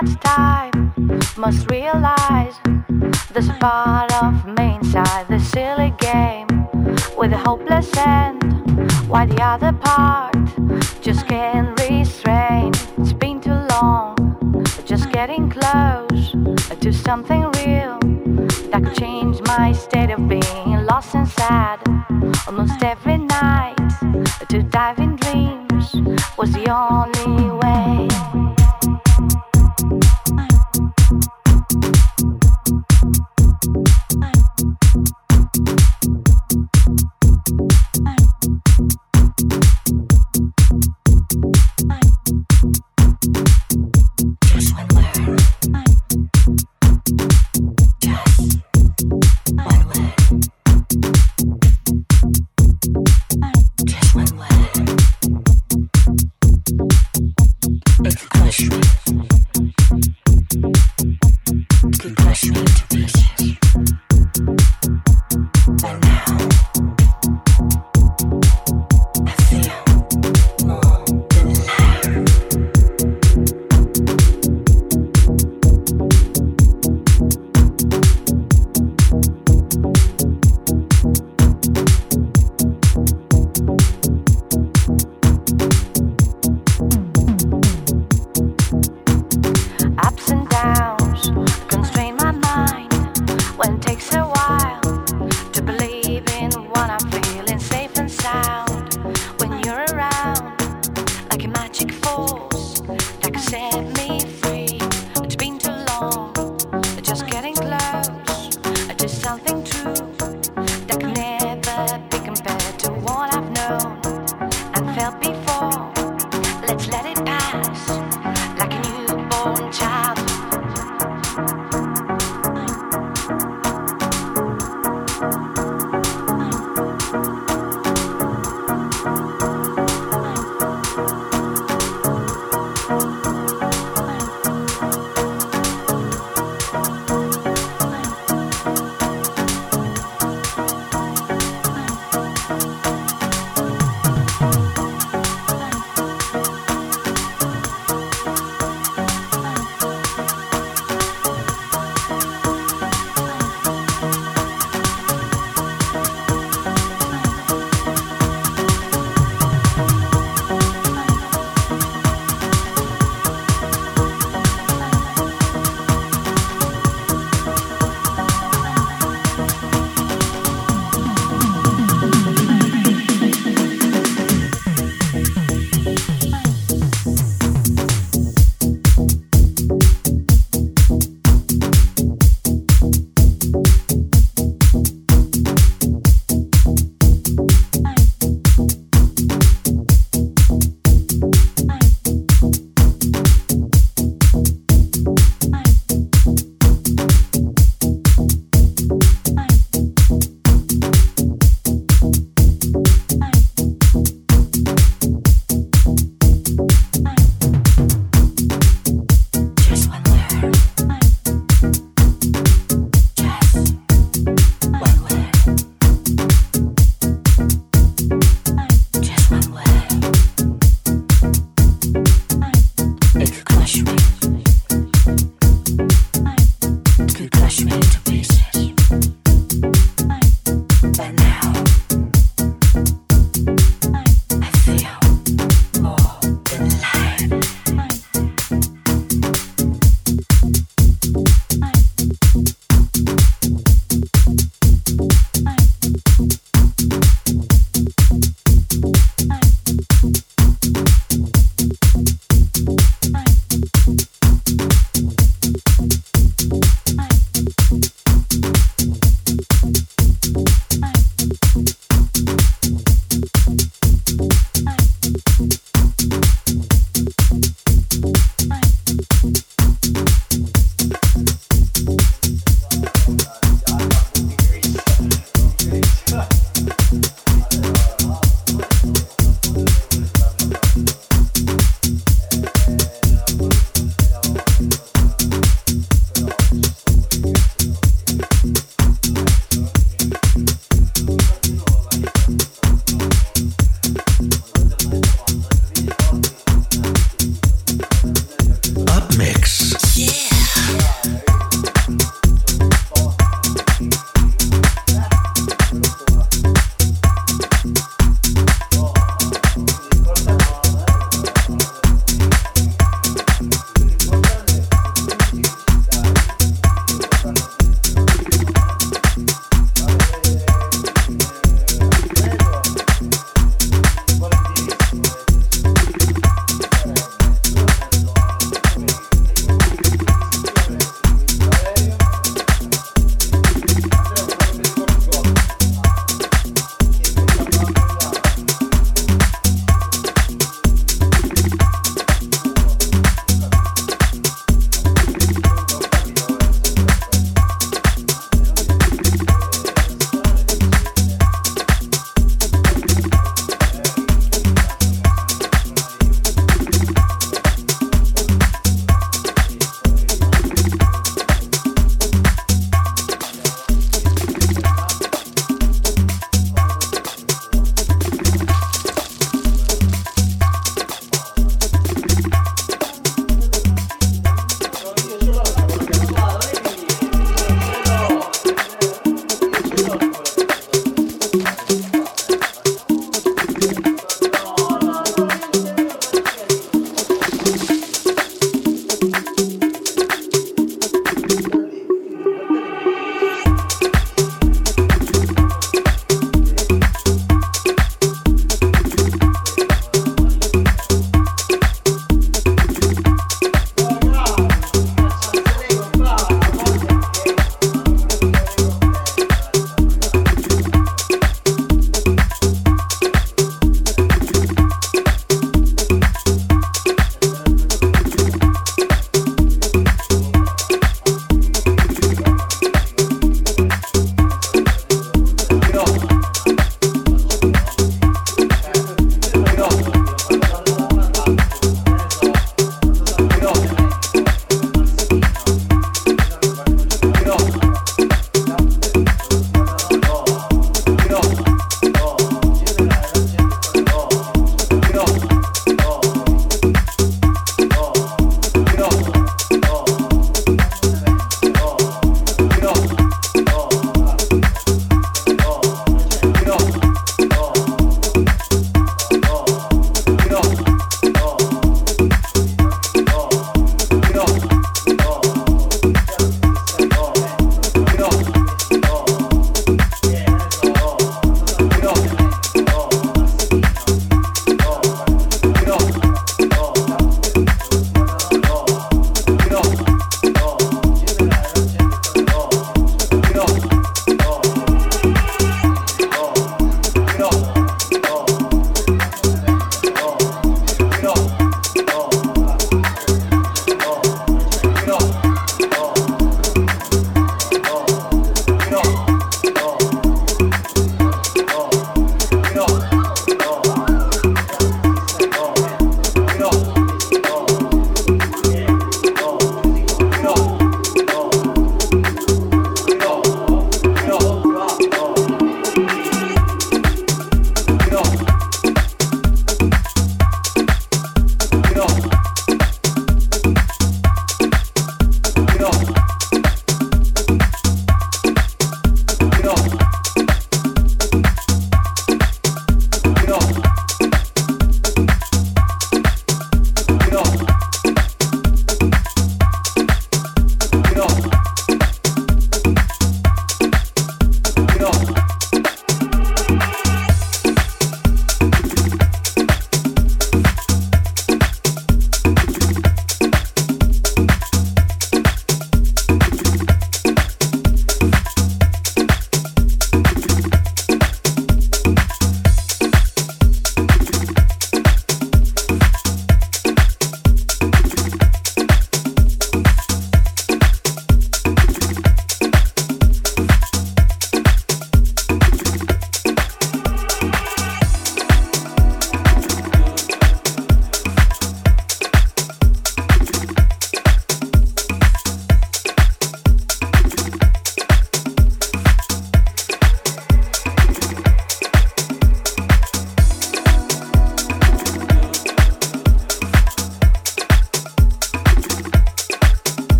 much time, must realize a part of me inside the silly game with a hopeless end. Why the other part just can't restrain? It's been too long, just getting close to something real that could change my state of being lost and sad almost every night to dive in dreams was the only way.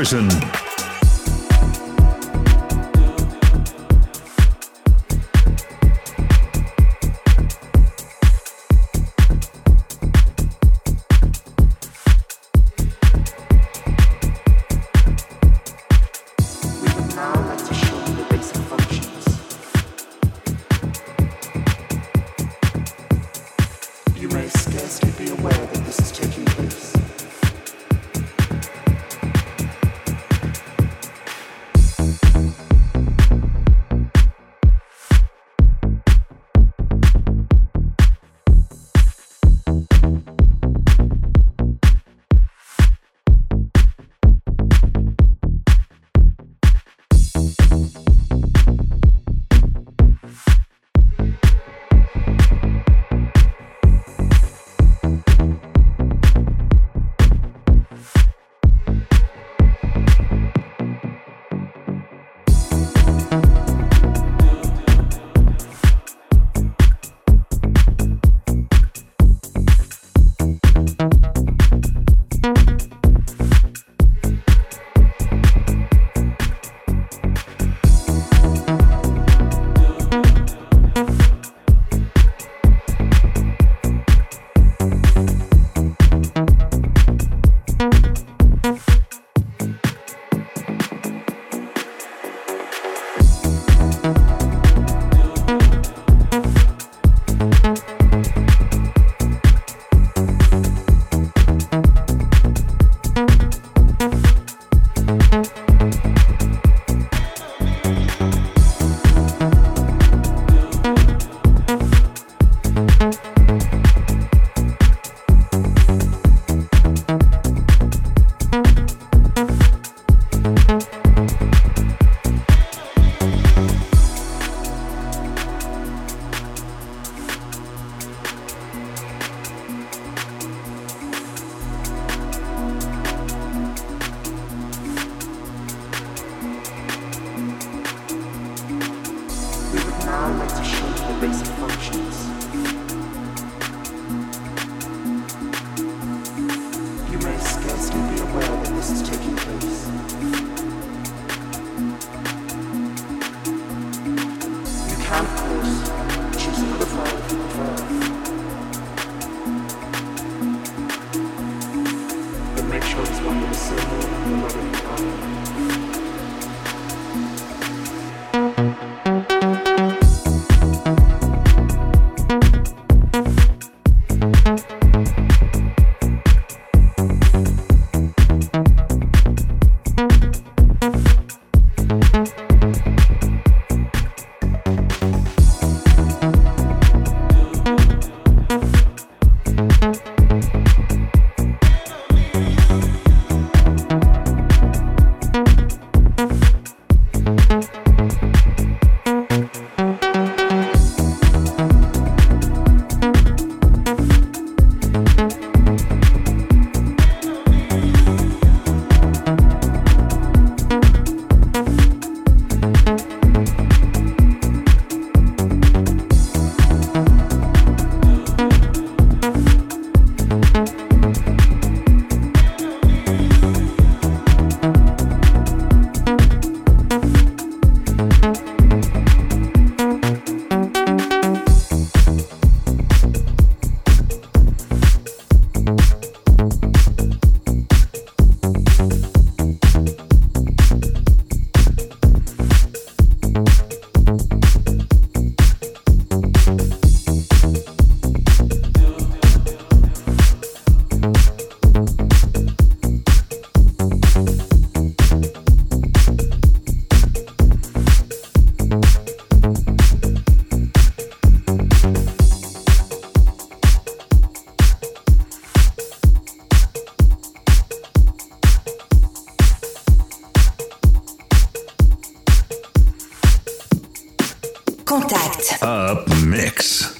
Jefferson. Up Mix.